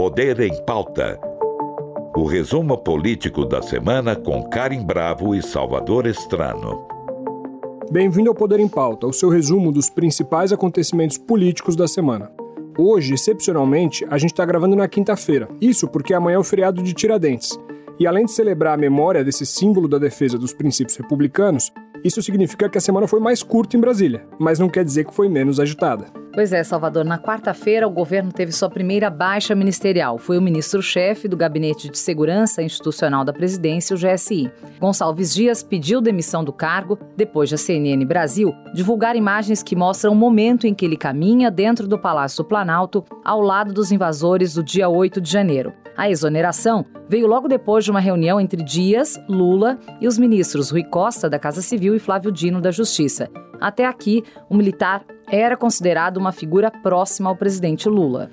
Poder em Pauta. O resumo político da semana com Karim Bravo e Salvador Estrano. Bem-vindo ao Poder em Pauta, o seu resumo dos principais acontecimentos políticos da semana. Hoje, excepcionalmente, a gente está gravando na quinta-feira. Isso porque amanhã é o feriado de Tiradentes. E além de celebrar a memória desse símbolo da defesa dos princípios republicanos, isso significa que a semana foi mais curta em Brasília, mas não quer dizer que foi menos agitada. Pois é, Salvador. Na quarta-feira, o governo teve sua primeira baixa ministerial. Foi o ministro-chefe do Gabinete de Segurança Institucional da Presidência, o GSI. Gonçalves Dias pediu demissão do cargo depois da CNN Brasil divulgar imagens que mostram o momento em que ele caminha dentro do Palácio Planalto ao lado dos invasores do dia 8 de janeiro. A exoneração veio logo depois de uma reunião entre Dias, Lula e os ministros Rui Costa, da Casa Civil, e Flávio Dino, da Justiça. Até aqui, o militar era considerado uma figura próxima ao presidente Lula.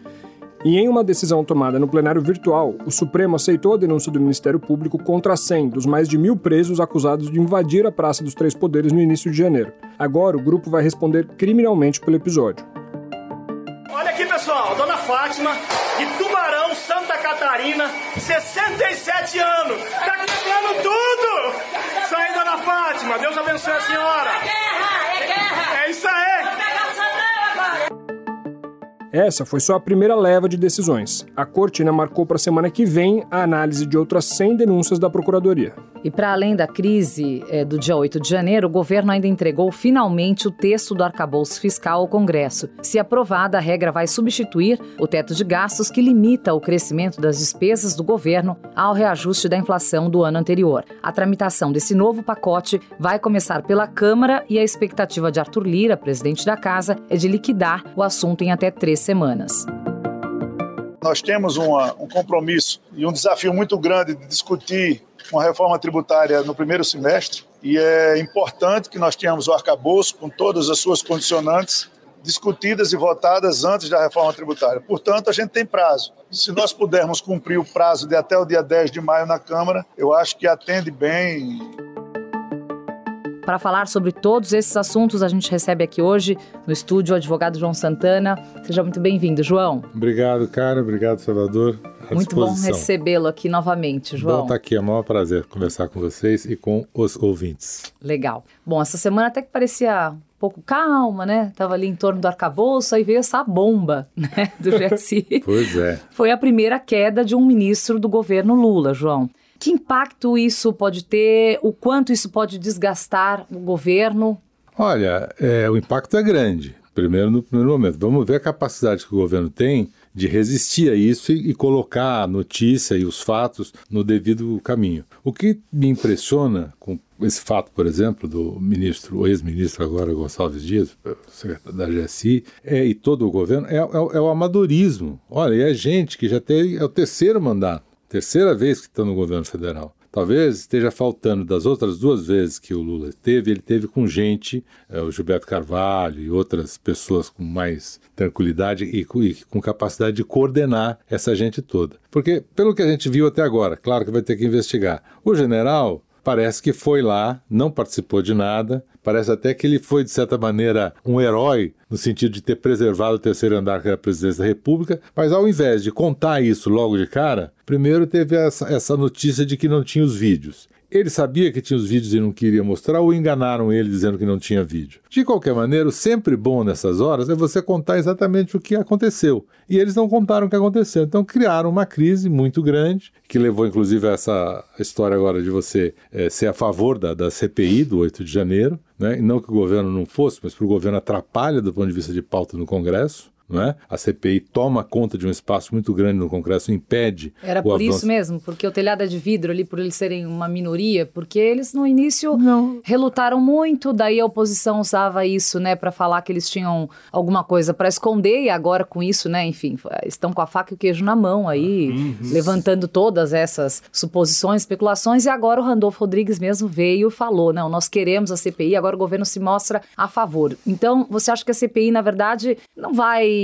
E em uma decisão tomada no plenário virtual, o Supremo aceitou a denúncia do Ministério Público contra 100 dos mais de mil presos acusados de invadir a Praça dos Três Poderes no início de janeiro. Agora, o grupo vai responder criminalmente pelo episódio. Olha aqui, pessoal, Dona Fátima, de Tubarão, Santa Catarina, 67 anos, tá quebrando tudo! Sai, Dona Fátima, Deus abençoe a senhora! Essa foi só a primeira leva de decisões. A corte ainda marcou para a semana que vem a análise de outras 100 denúncias da Procuradoria. E para além da crise é, do dia 8 de janeiro, o governo ainda entregou finalmente o texto do arcabouço fiscal ao Congresso. Se aprovada, a regra vai substituir o teto de gastos que limita o crescimento das despesas do governo ao reajuste da inflação do ano anterior. A tramitação desse novo pacote vai começar pela Câmara e a expectativa de Arthur Lira, presidente da casa, é de liquidar o assunto em até três semanas. Nós temos uma, um compromisso e um desafio muito grande de discutir uma reforma tributária no primeiro semestre e é importante que nós tenhamos o arcabouço com todas as suas condicionantes discutidas e votadas antes da reforma tributária. Portanto, a gente tem prazo. Se nós pudermos cumprir o prazo de até o dia 10 de maio na Câmara, eu acho que atende bem para falar sobre todos esses assuntos, a gente recebe aqui hoje no estúdio o advogado João Santana. Seja muito bem-vindo, João. Obrigado, cara. Obrigado, Salvador. Muito bom recebê-lo aqui novamente, João. Bom estar tá aqui, é um maior prazer conversar com vocês e com os ouvintes. Legal. Bom, essa semana até que parecia um pouco calma, né? Tava ali em torno do arcabouço, aí veio essa bomba, né, do GSI. pois é. Foi a primeira queda de um ministro do governo Lula, João. Que impacto isso pode ter? O quanto isso pode desgastar o governo? Olha, é, o impacto é grande. Primeiro, no primeiro momento. Vamos ver a capacidade que o governo tem de resistir a isso e, e, colocar a notícia e os fatos no devido caminho. O que me impressiona com esse fato, por exemplo, do ministro, o ex-ministro agora Gonçalves Dias, secretário da GSI, é, e todo o governo, é, é, é o amadorismo. Olha, é gente que já tem é o terceiro mandato. Terceira vez que está no governo federal. Talvez esteja faltando das outras duas vezes que o Lula teve, ele teve com gente, é, o Gilberto Carvalho e outras pessoas com mais tranquilidade e com, capacidade de coordenar essa gente toda. Porque, pelo que a gente viu até agora, claro que vai ter que investigar. O general parece que foi lá, não participou de nada, parece até que ele foi, de certa maneira, um herói no sentido de ter preservado o terceiro andar que era a presidência da República, mas ao invés de contar isso logo de cara, primeiro teve essa, essa notícia de que não tinha os vídeos. Ele sabia que tinha os vídeos e não queria mostrar, ou enganaram ele dizendo que não tinha vídeo. De qualquer maneira, o sempre bom nessas horas é você contar exatamente o que aconteceu. E eles não contaram o que aconteceu. Então criaram uma crise muito grande, que levou inclusive a essa história agora de você é, ser a favor da, da CPI do 8 de janeiro. Né? Não que o governo não fosse, mas para o governo atrapalha do ponto de vista de pauta no Congresso não é? A CPI toma conta de um espaço muito grande no Congresso, impede. Era por avanço. isso mesmo, porque o telhado é de vidro ali, por eles serem uma minoria, porque eles no início não. relutaram muito, daí a oposição usava isso, né, para falar que eles tinham alguma coisa para esconder e agora com isso, né, enfim, estão com a faca e o queijo na mão aí, uhum. levantando todas essas suposições, especulações e agora o Randolfo Rodrigues mesmo veio e falou, não, nós queremos a CPI, agora o governo se mostra a favor. Então, você acha que a CPI, na verdade, não vai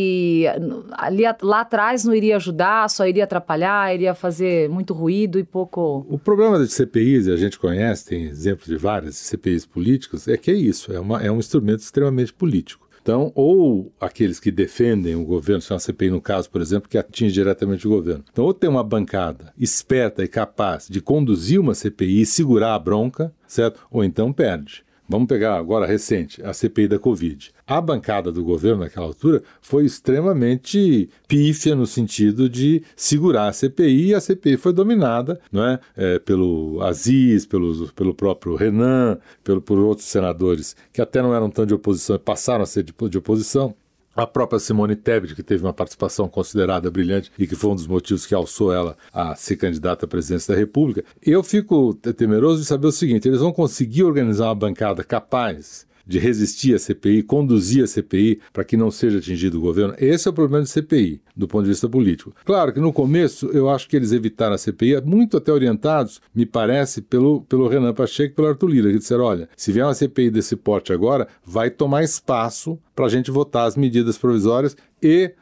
ali lá atrás não iria ajudar, só iria atrapalhar, iria fazer muito ruído e pouco. O problema das CPIs, a gente conhece, tem exemplos de várias CPIs políticas, é que é isso, é, uma, é um instrumento extremamente político. Então, ou aqueles que defendem o governo, se é uma CPI no caso, por exemplo, que atinge diretamente o governo. Então, ou tem uma bancada esperta e capaz de conduzir uma CPI e segurar a bronca, certo? Ou então perde. Vamos pegar agora recente, a CPI da Covid. A bancada do governo naquela altura foi extremamente pífia no sentido de segurar a CPI e a CPI foi dominada não é, é pelo Aziz, pelo, pelo próprio Renan, pelo, por outros senadores que até não eram tão de oposição e passaram a ser de, de oposição a própria Simone Tebet, que teve uma participação considerada brilhante e que foi um dos motivos que alçou ela a ser candidata à presidência da República, eu fico temeroso de saber o seguinte: eles vão conseguir organizar uma bancada capaz de resistir à CPI, conduzir a CPI para que não seja atingido o governo. Esse é o problema da CPI, do ponto de vista político. Claro que no começo eu acho que eles evitaram a CPI, muito até orientados, me parece, pelo, pelo Renan Pacheco e pelo Arthur Lira, que disseram: olha, se vier uma CPI desse porte agora, vai tomar espaço para a gente votar as medidas provisórias e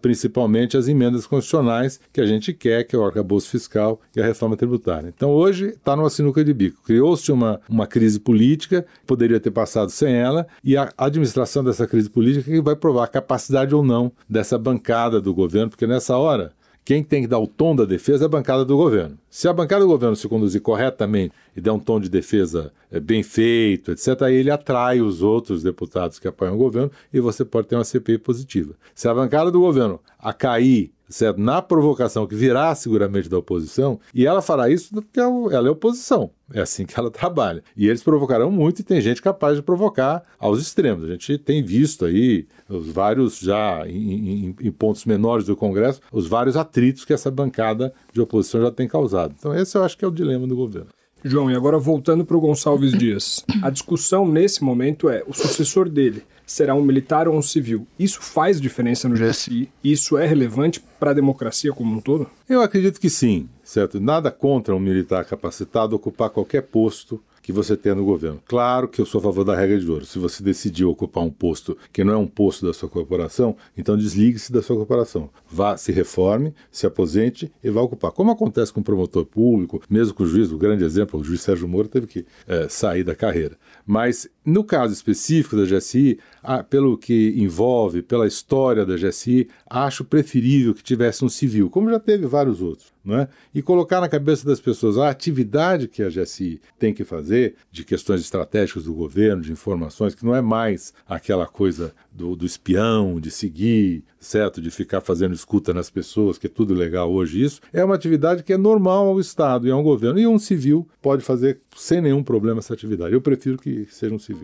principalmente as emendas constitucionais que a gente quer, que é o arcabouço fiscal e a reforma tributária. Então hoje está numa sinuca de bico. Criou-se uma, uma crise política, poderia ter passado sem ela, e a administração dessa crise política que vai provar a capacidade ou não dessa bancada do governo, porque nessa hora quem tem que dar o tom da defesa é a bancada do governo. Se a bancada do governo se conduzir corretamente e der um tom de defesa é, bem feito, etc., aí ele atrai os outros deputados que apoiam o governo e você pode ter uma CPI positiva. Se a bancada do governo a cair certo? na provocação que virá seguramente da oposição, e ela fará isso porque é ela é oposição. É assim que ela trabalha. E eles provocarão muito e tem gente capaz de provocar aos extremos. A gente tem visto aí os vários, já em, em, em pontos menores do Congresso, os vários atritos que essa bancada de oposição já tem causado. Então, esse eu acho que é o dilema do governo. João, e agora voltando para o Gonçalves Dias. A discussão nesse momento é o sucessor dele será um militar ou um civil. Isso faz diferença no GSI? Isso é relevante para a democracia como um todo? Eu acredito que sim, certo? Nada contra um militar capacitado ocupar qualquer posto que você tenha no governo. Claro que eu sou a favor da regra de ouro. Se você decidiu ocupar um posto que não é um posto da sua corporação, então desligue-se da sua corporação. Vá, se reforme, se aposente e vá ocupar. Como acontece com o promotor público, mesmo com o juiz, o grande exemplo, o juiz Sérgio Moro teve que é, sair da carreira. Mas no caso específico da GSI, pelo que envolve, pela história da GSI, acho preferível que tivesse um civil, como já teve vários outros. Né? E colocar na cabeça das pessoas a atividade que a GSI tem que fazer, de questões estratégicas do governo, de informações, que não é mais aquela coisa do, do espião, de seguir, certo? De ficar fazendo escuta nas pessoas, que é tudo legal hoje isso, é uma atividade que é normal ao Estado e a um governo. E um civil pode fazer sem nenhum problema essa atividade. Eu prefiro que seja um civil.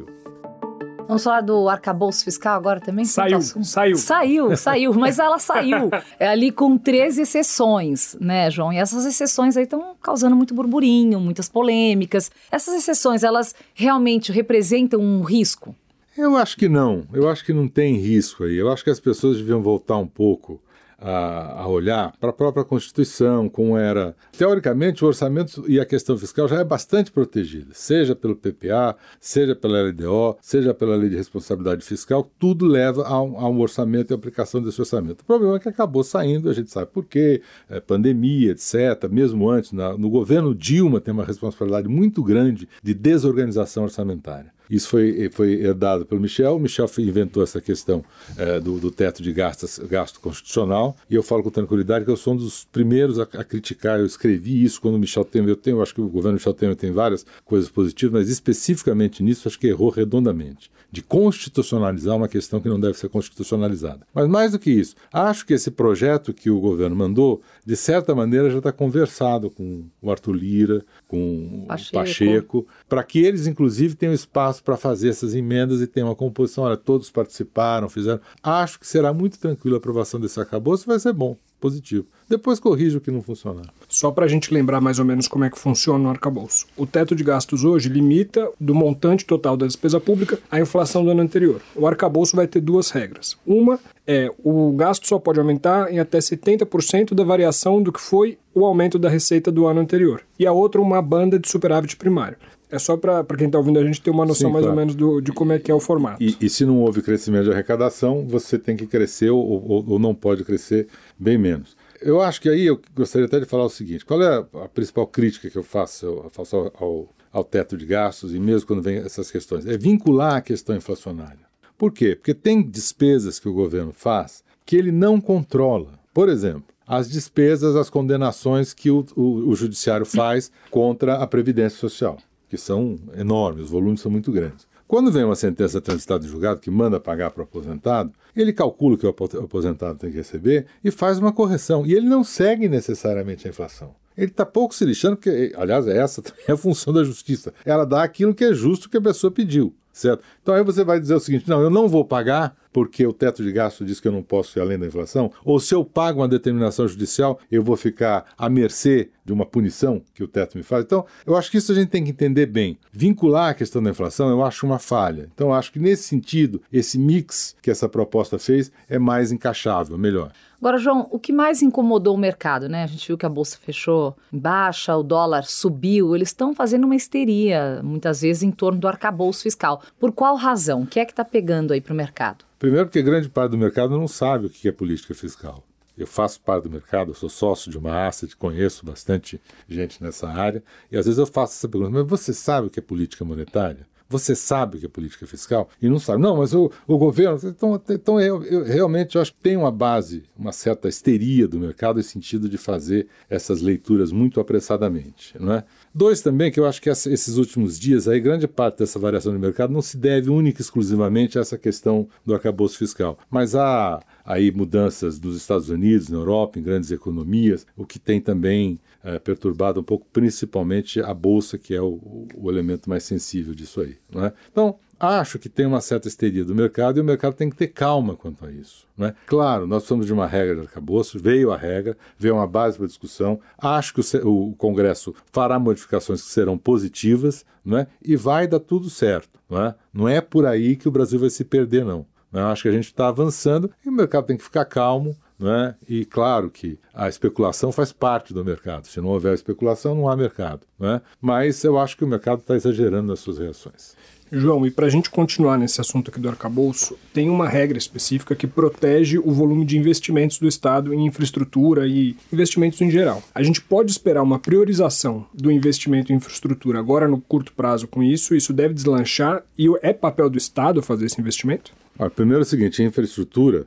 Vamos falar do arcabouço fiscal agora também? Saiu, saiu. Saiu, saiu, mas ela saiu. É ali com 13 exceções, né, João? E essas exceções aí estão causando muito burburinho, muitas polêmicas. Essas exceções, elas realmente representam um risco? Eu acho que não. Eu acho que não tem risco aí. Eu acho que as pessoas deviam voltar um pouco a, a olhar para a própria Constituição, como era. Teoricamente, o orçamento e a questão fiscal já é bastante protegida, seja pelo PPA, seja pela LDO, seja pela Lei de Responsabilidade Fiscal, tudo leva a um, a um orçamento e aplicação desse orçamento. O problema é que acabou saindo, a gente sabe por quê, é, pandemia, etc. Mesmo antes, na, no governo Dilma tem uma responsabilidade muito grande de desorganização orçamentária. Isso foi, foi herdado pelo Michel. O Michel inventou essa questão é, do, do, teto de gastos, gasto constitucional. E eu falo com tranquilidade que eu sou um dos primeiros a, a criticar. Eu escrevi isso quando o Michel Temer. Eu, tenho, eu acho que o governo Michel Temer tem várias coisas positivas, mas especificamente nisso acho que errou redondamente de constitucionalizar uma questão que não deve ser constitucionalizada. Mas mais do que isso, acho que esse projeto que o governo mandou, de certa maneira, já está conversado com o Arthur Lira, com Pacheco. o Pacheco, para que eles, inclusive, tenham espaço para fazer essas emendas e tenham uma composição. Olha, todos participaram, fizeram. Acho que será muito tranquilo a aprovação desse arcabouço, vai ser bom positivo. Depois corrija o que não funcionar. Só para a gente lembrar mais ou menos como é que funciona o arcabouço. O teto de gastos hoje limita do montante total da despesa pública a inflação do ano anterior. O arcabouço vai ter duas regras. Uma é o gasto só pode aumentar em até 70% da variação do que foi o aumento da receita do ano anterior. E a outra, uma banda de superávit primário. É só para quem está ouvindo a gente ter uma noção Sim, mais claro. ou menos do, de como é que é o formato. E, e, se não houve crescimento de arrecadação, você tem que crescer ou, ou, ou, não pode crescer bem menos. Eu acho que aí eu gostaria até de falar o seguinte: qual é a, principal crítica que eu faço, eu faço ao, ao, ao teto de gastos e mesmo quando vem essas questões? É vincular a questão inflacionária. Por quê? Porque tem despesas que o governo faz que ele não controla. Por exemplo, as despesas, as condenações que o, o, o judiciário faz contra a Previdência Social, que são enormes, os volumes são muito grandes. Quando vem uma sentença transitada em julgado que manda pagar para o aposentado, ele calcula o que o aposentado tem que receber e faz uma correção. E ele não segue necessariamente a inflação. Ele está pouco se lixando, porque, aliás, essa também é a função da justiça. Ela dá aquilo que é justo que a pessoa pediu certo? Então aí você vai dizer o seguinte: não, eu não vou pagar porque o teto de gasto diz que eu não posso ir além da inflação, ou se eu pago uma determinação judicial, eu vou ficar à mercê de uma punição que o teto me faz. Então, eu acho que isso a gente tem que entender bem. Vincular a questão da inflação, eu acho uma falha. Então, eu acho que nesse sentido, esse mix que essa proposta fez é mais encaixável, melhor. Agora, João, o que mais incomodou o mercado, né? A gente viu que a bolsa fechou em baixa, o dólar subiu, eles estão fazendo uma histeria, muitas vezes, em torno do arcabouço fiscal. Por qual razão? O que é que está pegando aí para o mercado? Primeiro, porque grande parte do mercado não sabe o que é política fiscal. Eu faço parte do mercado, sou sócio de uma asset, conheço bastante gente nessa área, e às vezes eu faço essa pergunta: mas você sabe o que é política monetária? Você sabe o que é política fiscal? E não sabe. Não, mas o, o governo. Então, então eu, eu, realmente eu acho que tem uma base, uma certa histeria do mercado em sentido de fazer essas leituras muito apressadamente. Não é? Dois também, que eu acho que esses últimos dias, aí, grande parte dessa variação do mercado não se deve única e exclusivamente a essa questão do arcabouço fiscal. Mas há aí mudanças nos Estados Unidos, na Europa, em grandes economias, o que tem também é, perturbado um pouco, principalmente a bolsa, que é o, o elemento mais sensível disso aí. É? Então, acho que tem uma certa histeria do mercado e o mercado tem que ter calma quanto a isso. É? Claro, nós somos de uma regra de arcabouço, veio a regra, veio uma base para discussão. Acho que o, o, Congresso fará modificações que serão positivas é? e vai dar tudo certo. Não é? não é por aí que o Brasil vai se perder, não. Eu acho que a gente está avançando e o mercado tem que ficar calmo, né? E claro que a especulação faz parte do mercado. Se não houver especulação, não há mercado. Né? Mas eu acho que o mercado está exagerando nas suas reações. João, e para a gente continuar nesse assunto aqui do arcabouço, tem uma regra específica que protege o volume de investimentos do Estado em infraestrutura e investimentos em geral. A gente pode esperar uma priorização do investimento em infraestrutura agora no curto prazo com isso? Isso deve deslanchar e é papel do Estado fazer esse investimento? Ah, primeiro é o seguinte, infraestrutura,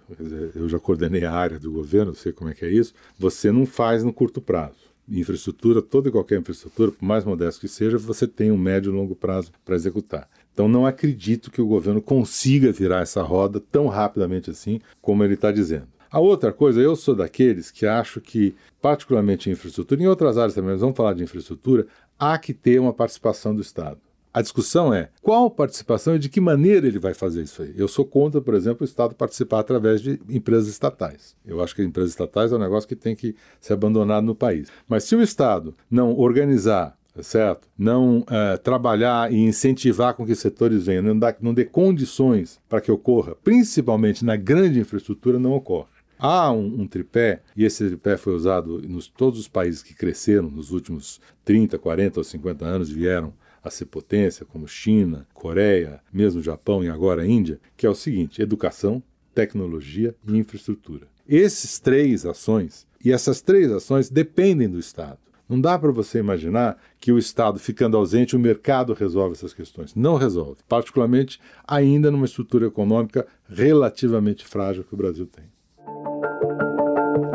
eu já coordenei a área do governo, sei como é que é isso, você não faz no curto prazo. Infraestrutura, toda e qualquer infraestrutura, por mais modesto que seja, você tem um médio e longo prazo para executar. Então não acredito que o governo consiga virar essa roda tão rapidamente assim como ele está dizendo. A outra coisa, eu sou daqueles que acho que, particularmente em infraestrutura, em outras áreas também, mas vamos falar de infraestrutura, há que ter uma participação do Estado. A discussão é qual participação e de que maneira ele vai fazer isso aí. Eu sou contra, por exemplo, o Estado participar através de empresas estatais. Eu acho que empresas estatais é um negócio que tem que ser abandonado no país. Mas se o Estado não organizar certo? Não é, trabalhar e incentivar com que setores venham, não, dá, não dê condições para que ocorra, principalmente na grande infraestrutura, não ocorre. Há um, um, tripé, e esse tripé foi usado nos todos os países que cresceram nos últimos 30, 40 ou 50 anos, vieram a ser potência, como China, Coreia, mesmo Japão e agora Índia, que é o seguinte: educação, tecnologia e infraestrutura. Esses três ações, e essas três ações dependem do Estado. Não dá para você imaginar que o Estado ficando ausente, o mercado resolve essas questões. Não resolve, particularmente ainda numa estrutura econômica relativamente frágil que o Brasil tem.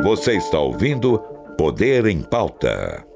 Você está ouvindo Poder em Pauta.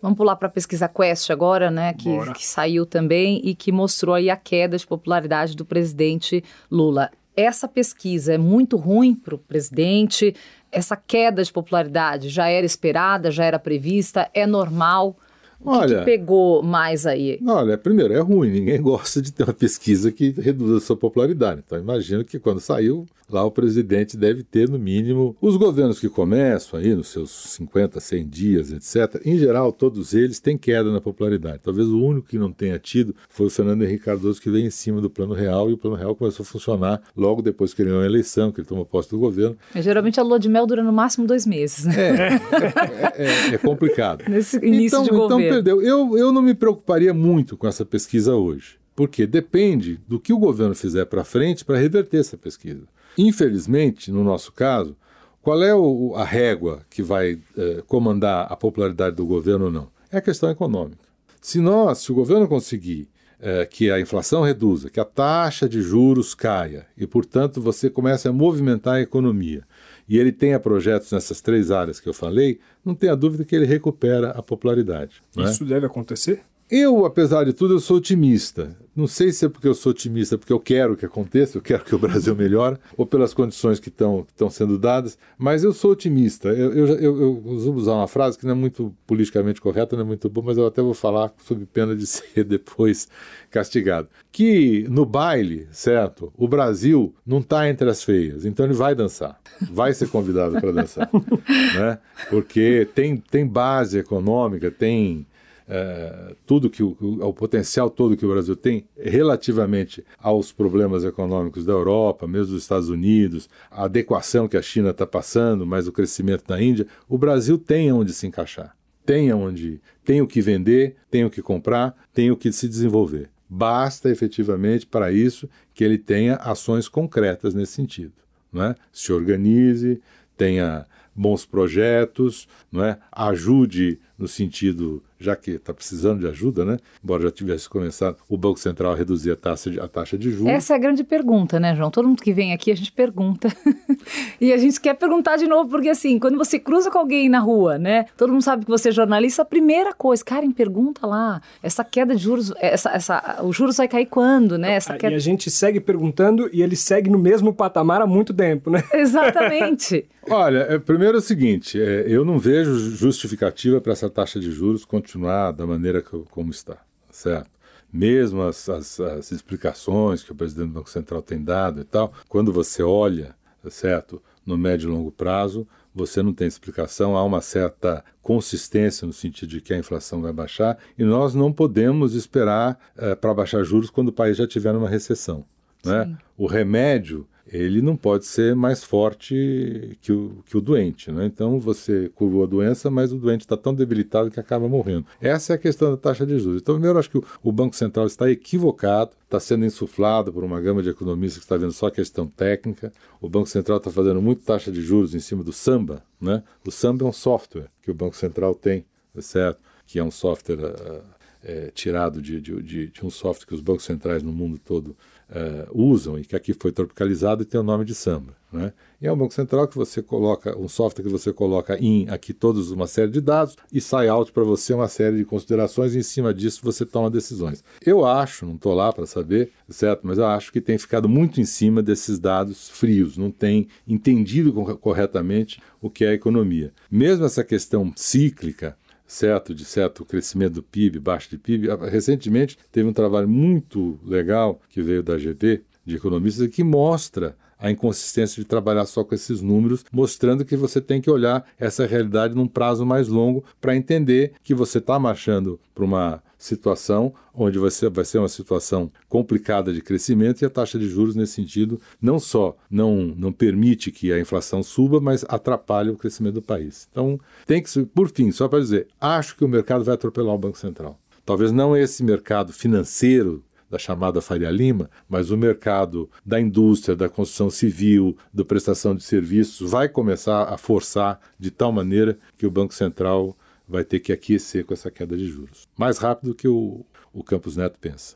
Vamos pular para a pesquisa Quest agora, né, que, que saiu também e que mostrou aí a queda de popularidade do presidente Lula. Essa pesquisa é muito ruim para o presidente. Essa queda de popularidade já era esperada, já era prevista, é normal. O olha, que, que, pegou mais aí? Olha, primeiro, é ruim. Ninguém gosta de ter uma pesquisa que reduza a sua popularidade. Então, imagino que quando saiu, lá o presidente deve ter, no mínimo, os governos que começam aí nos seus 50, 100 dias, etc. Em geral, todos eles têm queda na popularidade. Talvez o único que não tenha tido foi o Fernando Henrique Cardoso, que veio em cima do Plano Real, e o Plano Real começou a funcionar logo depois que ele ganhou a eleição, que ele tomou posse do governo. Mas, geralmente a lua de mel dura no máximo dois meses, né? É, é, é, é complicado. Nesse início então, de então governo. Perdeu. Eu, eu não me preocuparia muito com essa pesquisa hoje. Porque depende do que o governo fizer para frente para reverter essa pesquisa. Infelizmente, no nosso caso, qual é o, a régua que vai eh, comandar a popularidade do governo ou não? É a questão econômica. Se nós, se o governo conseguir é, que a inflação reduza, que a taxa de juros caia e, portanto, você comece a movimentar a economia e ele tenha projetos nessas três áreas que eu falei, não tenha dúvida que ele recupera a popularidade. É? Isso deve acontecer? Eu, apesar de tudo, eu sou otimista. Não sei se é porque eu sou otimista, porque eu quero que aconteça, eu quero que o Brasil melhore, ou pelas condições que estão sendo dadas, mas eu sou otimista. Eu, eu, eu, eu usar uma frase que não é muito politicamente correta, não é muito boa, mas eu até vou falar sob pena de ser depois castigado. Que no baile, certo, o Brasil não está entre as feias, então ele vai dançar, vai ser convidado para dançar, né? porque tem, tem base econômica, tem é, tudo que o, o, potencial todo que o Brasil tem relativamente aos problemas econômicos da Europa, mesmo dos Estados Unidos, a adequação que a China está passando, mas o crescimento da Índia, o Brasil tem onde se encaixar, tem onde tem o que vender, tem o que comprar, tem o que se desenvolver. Basta efetivamente para isso que ele tenha ações concretas nesse sentido. Né? Se organize, tenha bons projetos, não é? ajude no sentido, já que está precisando de ajuda, né? embora já tivesse começado o Banco Central a reduzir a taxa de, a taxa de juros. Essa é a grande pergunta, né, João? Todo mundo que vem aqui a gente pergunta. e a gente quer perguntar de novo, porque assim, quando você cruza com alguém na rua, né? Todo mundo sabe que você é jornalista, a primeira coisa, Karen, pergunta lá, essa queda de juros, essa, essa, o juros vai cair quando, né? Essa queda... E a gente segue perguntando e ele segue no mesmo patamar há muito tempo, né? Exatamente. Olha, é, primeiro é o seguinte, é, eu não vejo justificativa para essa taxa de juros continuar da maneira que, como está, certo? Mesmo as, as, as, explicações que o presidente do Banco Central tem dado e tal, quando você olha, certo, no médio e longo prazo, você não tem explicação, há uma certa consistência no sentido de que a inflação vai baixar e nós não podemos esperar é, para baixar juros quando o país já tiver numa recessão. Né? O remédio ele não pode ser mais forte que o, que o doente. Né? Então você curou a doença, mas o doente está tão debilitado que acaba morrendo. Essa é a questão da taxa de juros. Então, primeiro, acho que o, o Banco Central está equivocado, está sendo insuflado por uma gama de economistas que está vendo só a questão técnica. O Banco Central está fazendo muito taxa de juros em cima do samba. Né? O samba é um software que o Banco Central tem, certo? que é um software uh, é, tirado de, de, de, de um software que os bancos centrais no mundo todo uh, usam e que aqui foi tropicalizado e tem o nome de samba. Né? E é um banco central que você coloca, um software que você coloca em aqui todos uma série de dados e sai out para você uma série de considerações e em cima disso você toma decisões. Eu acho, não estou lá para saber, certo? Mas eu acho que tem ficado muito em cima desses dados frios, não tem entendido corretamente o que é a economia. Mesmo essa questão cíclica, certo de certo crescimento do PIB, baixo de PIB. Ah, recentemente teve um trabalho muito legal que veio da GV, de economistas, que mostra a inconsistência de trabalhar só com esses números, mostrando que você tem que olhar essa realidade num prazo mais longo para entender que você está marchando para uma situação onde você vai ser uma situação complicada de crescimento e a taxa de juros nesse sentido não só não, não permite que a inflação suba, mas atrapalha o crescimento do país. Então, tem que por fim, só para dizer, acho que o mercado vai atropelar o Banco Central. Talvez não esse mercado financeiro da chamada Faria Lima, mas o mercado da indústria, da construção civil, da prestação de serviços vai começar a forçar de tal maneira que o Banco Central vai ter que aquecer com essa queda de juros. Mais rápido que o, o Campos Neto pensa.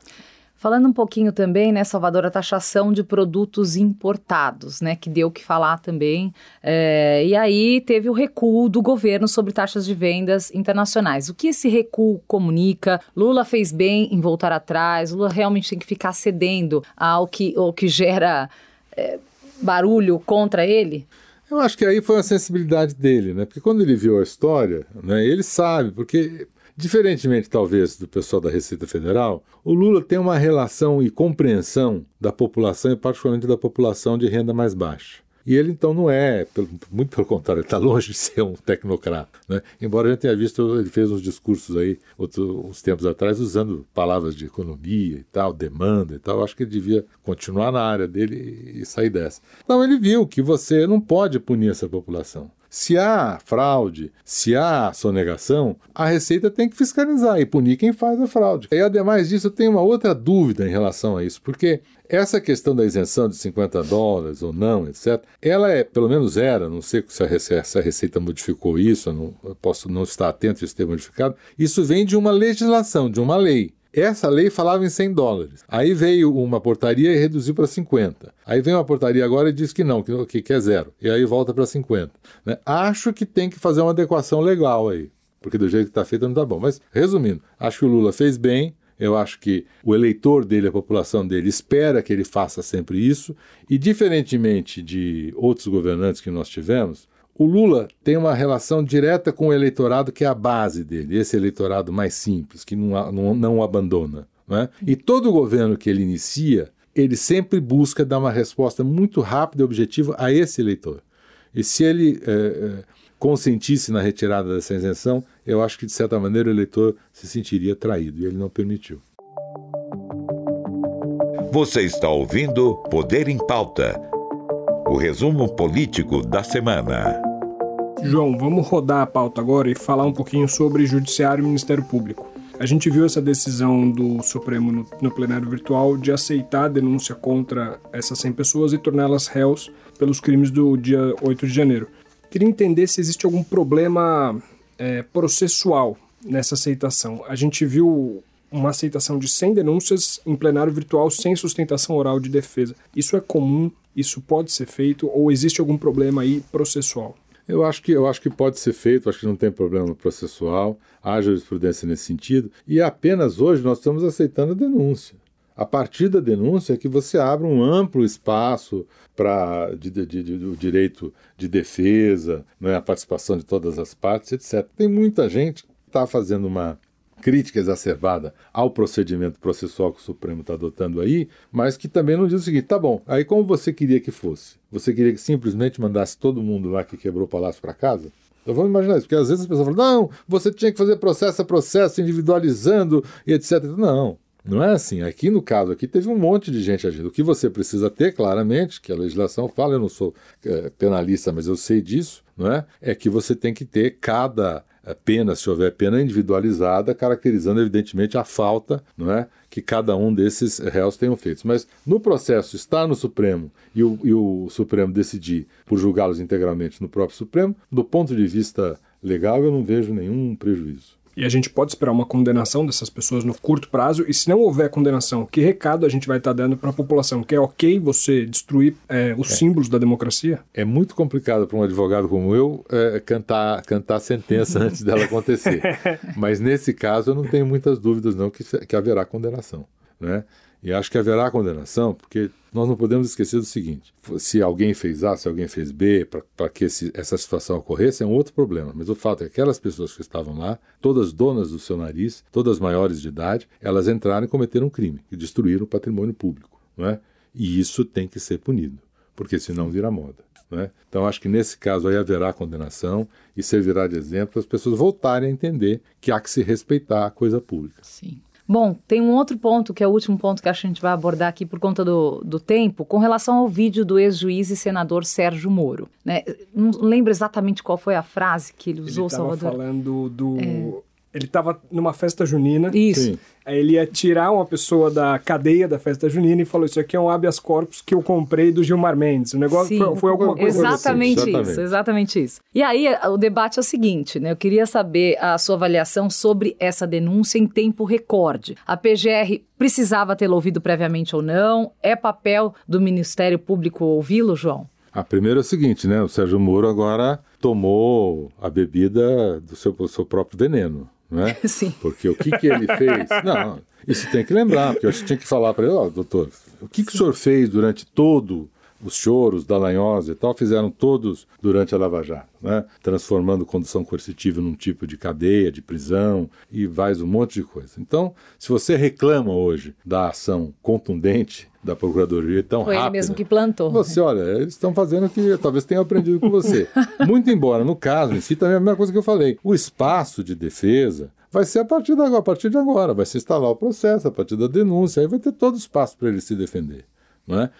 Falando um pouquinho também, né, Salvador, a taxação de produtos importados, né, que deu o que falar também. É, e aí teve o recuo do governo sobre taxas de vendas internacionais. O que esse recuo comunica? Lula fez bem em voltar atrás? Lula realmente tem que ficar cedendo ao que, ao que gera é, barulho contra ele? Eu acho que aí foi a sensibilidade dele, né? Porque quando ele viu a história, né, ele sabe, porque Diferentemente, talvez, do pessoal da Receita Federal, o Lula tem uma relação e compreensão da população, e particularmente da população de renda mais baixa. E ele, então, não é, muito pelo contrário, ele está longe de ser um tecnocrata. Né? Embora a gente tenha visto, ele fez uns discursos aí, outros, uns tempos atrás, usando palavras de economia e tal, demanda e tal. Acho que ele devia continuar na área dele e sair dessa. Então, ele viu que você não pode punir essa população. Se há fraude, se há sonegação, a Receita tem que fiscalizar e punir quem faz a fraude. E ademais disso, eu tenho uma outra dúvida em relação a isso, porque essa questão da isenção de 50 dólares ou não, etc., ela é, pelo menos era, não sei se a Receita, se a Receita modificou isso, eu, não, eu posso não estar atento a isso ter modificado, isso vem de uma legislação, de uma lei. Essa lei falava em 100 dólares. Aí veio uma portaria e reduziu para 50. Aí vem uma portaria agora e diz que não, que, que é zero. E aí volta para 50. Né? Acho que tem que fazer uma adequação legal aí. Porque do jeito que está feito não está bom. Mas, resumindo, acho que o Lula fez bem, eu acho que o eleitor dele, a população dele, espera que ele faça sempre isso. E, diferentemente de outros governantes que nós tivemos, o Lula tem uma relação direta com o eleitorado que é a base dele, esse eleitorado mais simples, que não, não, não o abandona. Não é? E todo governo que ele inicia, ele sempre busca dar uma resposta muito rápida e objetiva a esse eleitor. E se ele é, consentisse na retirada dessa isenção, eu acho que, de certa maneira, o eleitor se sentiria traído, e ele não permitiu. Você está ouvindo Poder em Pauta o resumo político da semana. João, vamos rodar a pauta agora e falar um pouquinho sobre Judiciário e Ministério Público. A gente viu essa decisão do Supremo no, no, plenário virtual de aceitar a denúncia contra essas 100 pessoas e torná-las réus pelos crimes do dia 8 de janeiro. Queria entender se existe algum problema é, processual nessa aceitação. A gente viu uma aceitação de 100 denúncias em plenário virtual sem sustentação oral de defesa. Isso é comum? Isso pode ser feito? Ou existe algum problema aí processual? Eu acho que eu acho que pode ser feito, acho que não tem problema processual, há jurisprudência nesse sentido, e apenas hoje nós estamos aceitando a denúncia. A partir da denúncia é que você abre um amplo espaço para de, de, de, o direito de defesa, né, a participação de todas as partes, etc. Tem muita gente que está fazendo uma crítica exacerbada ao procedimento processual que o Supremo está adotando aí, mas que também não diz o seguinte: tá bom, aí como você queria que fosse? Você queria que simplesmente mandasse todo mundo lá que quebrou o palácio para casa? Então vamos imaginar isso, porque às vezes as pessoas falam: não, você tinha que fazer processo a processo, individualizando e etc. Não. Não é assim. Aqui no caso aqui teve um monte de gente agindo. O que você precisa ter, claramente, que a legislação fala, eu não sou é, penalista, mas eu sei disso, não é? É que você tem que ter cada pena, se houver pena individualizada, caracterizando evidentemente a falta não é, que cada um desses réus tenham feito. Mas no processo está no Supremo e o, e o Supremo decidir por julgá-los integralmente no próprio Supremo, do ponto de vista legal eu não vejo nenhum prejuízo. E a gente pode esperar uma condenação dessas pessoas no curto prazo. E se não houver condenação, que recado a gente vai estar dando para a população? Que é ok você destruir é, os é. símbolos da democracia? É muito complicado para um advogado como eu é, cantar, cantar a sentença antes dela acontecer. Mas nesse caso eu não tenho muitas dúvidas não que, que haverá condenação. Né? E acho que haverá condenação, porque nós não podemos esquecer do seguinte: se alguém fez A, se alguém fez B, para que esse, essa situação ocorresse, é um outro problema. Mas o fato é que aquelas pessoas que estavam lá, todas donas do seu nariz, todas maiores de idade, elas entraram e cometeram um crime e destruíram o patrimônio público. Não é? E isso tem que ser punido, porque senão vira moda. É? Então, acho que nesse caso aí haverá condenação e servirá de exemplo para as pessoas voltarem a entender que há que se respeitar a coisa pública. Sim. Bom, tem um outro ponto, que é o último ponto que a gente vai abordar aqui por conta do, do tempo, com relação ao vídeo do ex-juiz e senador Sérgio Moro. Né? Não lembro exatamente qual foi a frase que ele usou, ele Salvador. falando do... É ele estava numa festa junina. Isso. Sim. Aí ele ia tirar uma pessoa da cadeia da festa junina e falou: Isso aqui é um habeas corpus que eu comprei do Gilmar Mendes. O negócio foi, foi, alguma coisa exatamente assim. Isso, exatamente isso. E aí o debate é o seguinte: né? Eu queria saber a sua avaliação sobre essa denúncia em tempo recorde. A PGR precisava tê-lo ouvido previamente ou não? É papel do Ministério Público ouvi-lo, João? A primeira é o seguinte, né? O Sérgio Moro agora tomou a bebida do seu, do seu próprio veneno não é? Sim. Porque o que, que ele fez? Não, isso tem que lembrar, porque eu tinha que falar para ele, ó, oh, doutor, o que, que o senhor fez durante todo os choros da Lanhosa e tal, fizeram todos durante a Lava Jato, né? transformando condução coercitiva num tipo de cadeia, de prisão e mais um monte de coisa. Então, se você reclama hoje da ação contundente da Procuradoria tão Foi rápida... ele mesmo que plantou. Você, olha, eles estão fazendo o que talvez tenham aprendido com você. Muito embora, no caso em si, também é a mesma coisa que eu falei. O espaço de defesa vai ser a partir agora, a partir de agora, vai se instalar o processo, a partir da denúncia, aí vai ter todo o espaço para ele se defender. Não é?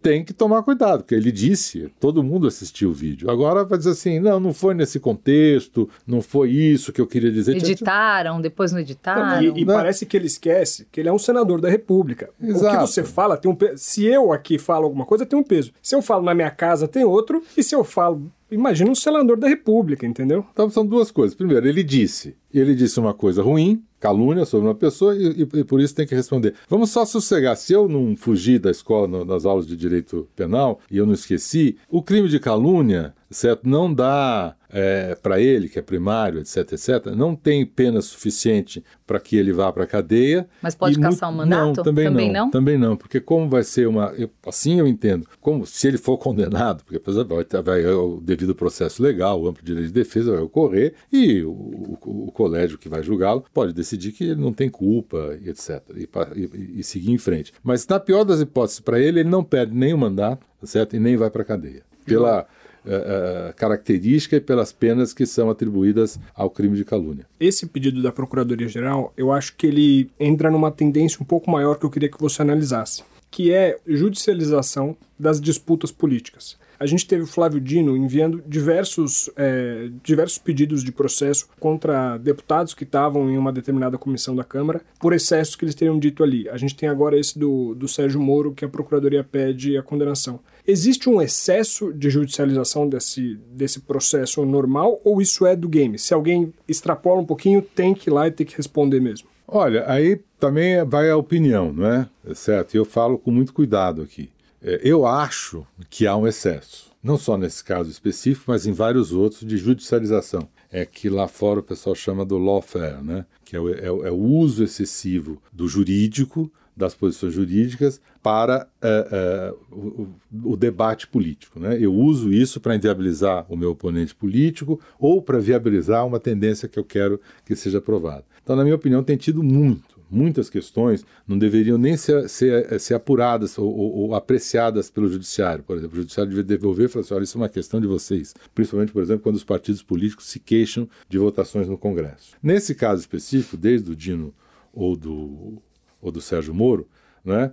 Tem que tomar cuidado, porque ele disse, todo mundo assistiu o vídeo. Agora vai dizer assim, não, não foi nesse contexto, não foi isso que eu queria dizer. Editaram, depois não editaram. E, e parece que ele esquece que ele é um senador da República. Exato. O que você fala tem um peso. Se eu aqui falo alguma coisa, tem um peso. Se eu falo na minha casa, tem outro. E se eu falo Imagina um senador da República, entendeu? Então são duas coisas. Primeiro, ele disse. Ele disse uma coisa ruim, calúnia sobre uma pessoa e, e, e, por isso tem que responder. Vamos só sossegar. Se eu não fugir da escola no, nas aulas de direito penal e eu não esqueci, o crime de calúnia, certo, não dá é, para ele, que é primário, etc, etc, não tem pena suficiente para que ele vá para a cadeia. Mas pode caçar o um mandato? Não, também, também não, não, Também não, porque como vai ser uma... Eu, assim eu entendo. Como se ele for condenado, porque vai, vai, vai o devido processo legal, o amplo direito de defesa vai ocorrer e o, o, o colégio que vai julgá-lo pode decidir que ele não tem culpa, etc, e, e, e seguir em frente. Mas na pior das hipóteses para ele, ele não perde nem o mandato, certo? E nem vai para a cadeia. Pela uh, característica e pelas penas que são atribuídas ao crime de calúnia. Esse pedido da Procuradoria-Geral, eu acho que ele entra numa tendência um pouco maior que eu queria que você analisasse, que é judicialização das disputas políticas. A gente teve o Flávio Dino enviando diversos, é, diversos pedidos de processo contra deputados que estavam em uma determinada comissão da Câmara por excessos que eles teriam dito ali. A gente tem agora esse do, do Sérgio Moro, que a Procuradoria pede a condenação. Existe um excesso de judicialização desse, desse processo normal ou isso é do game? Se alguém extrapola um pouquinho, tem que ir lá e tem que responder mesmo. Olha, aí também vai a opinião, não é? Certo? Eu falo com muito cuidado aqui. É, eu acho que há um excesso, não só nesse caso específico, mas em vários outros, de judicialização. É que lá fora o pessoal chama do lawfare, né? que é o, é, é o uso excessivo do jurídico, das posições jurídicas, para é, é, o, o, debate político. Né? Eu uso isso para inviabilizar o meu oponente político ou para viabilizar uma tendência que eu quero que seja aprovada. Então, na minha opinião, tem tido muito muitas questões não deveriam nem ser, ser, ser apuradas ou, ou, ou, apreciadas pelo judiciário. Por exemplo, o judiciário devia devolver e falar assim, olha, isso é uma questão de vocês. Principalmente, por exemplo, quando os partidos políticos se queixam de votações no Congresso. Nesse caso específico, desde o Dino ou do, ou do Sérgio Moro, né,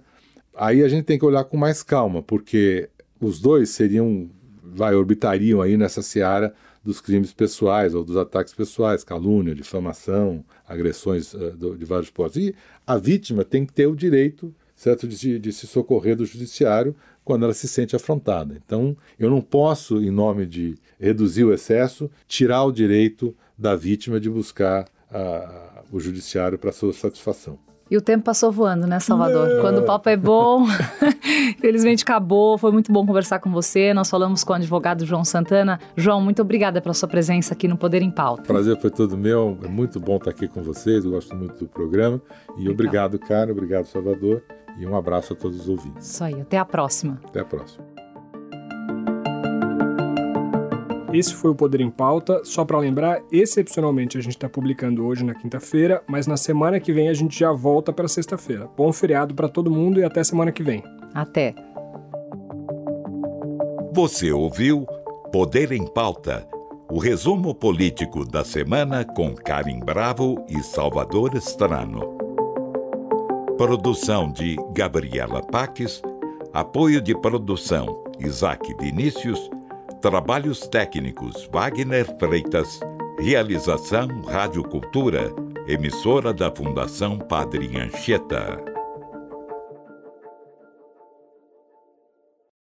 aí a gente tem que olhar com mais calma, porque os dois seriam, vai, orbitariam aí nessa seara dos crimes pessoais ou dos ataques pessoais, calúnia, difamação, agressões uh, de vários portos. E a vítima tem que ter o direito certo de, de, se socorrer do judiciário quando ela se sente afrontada. Então, eu não posso, em nome de reduzir o excesso, tirar o direito da vítima de buscar uh, o judiciário para sua satisfação. E o tempo passou voando, né, Salvador? Não. Quando o papo é bom, felizmente acabou. Foi muito bom conversar com você. Nós falamos com o advogado João Santana. João, muito obrigada pela sua presença aqui no Poder em Pauta. Prazer foi todo meu. É muito bom estar aqui com vocês. Eu gosto muito do programa. E Legal. obrigado, cara. Obrigado, Salvador. E um abraço a todos os ouvintes. Isso aí. Até a próxima. Até a próxima. Esse foi o Poder em Pauta. Só para lembrar, excepcionalmente a gente está publicando hoje na quinta-feira, mas na semana que vem a gente já volta para sexta-feira. Bom feriado para todo mundo e até semana que vem. Até. Você ouviu Poder em Pauta, o resumo político da semana com Karim Bravo e Salvador Estrano. Produção de Gabriela Paques, apoio de produção Isaac Vinícius Trabalhos técnicos Wagner Freitas. Realização Rádio Cultura, emissora da Fundação Padre Anchieta.